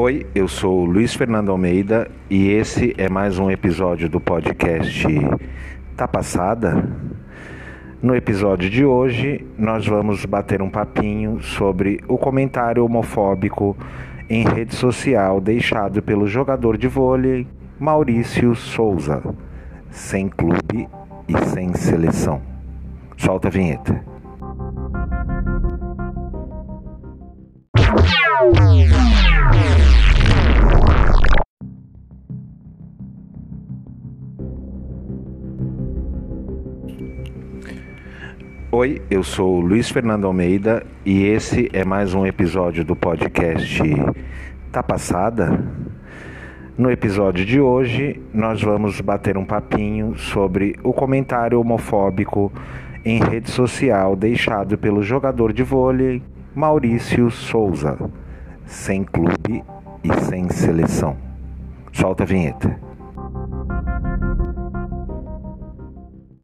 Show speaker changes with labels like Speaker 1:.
Speaker 1: Oi, eu sou Luiz Fernando Almeida e esse é mais um episódio do podcast Tá Passada? No episódio de hoje, nós vamos bater um papinho sobre o comentário homofóbico em rede social deixado pelo jogador de vôlei Maurício Souza, sem clube e sem seleção. Solta a vinheta. Oi, eu sou Luiz Fernando Almeida e esse é mais um episódio do podcast Tá Passada? No episódio de hoje, nós vamos bater um papinho sobre o comentário homofóbico em rede social deixado pelo jogador de vôlei Maurício Souza, sem clube e sem seleção. Solta a vinheta.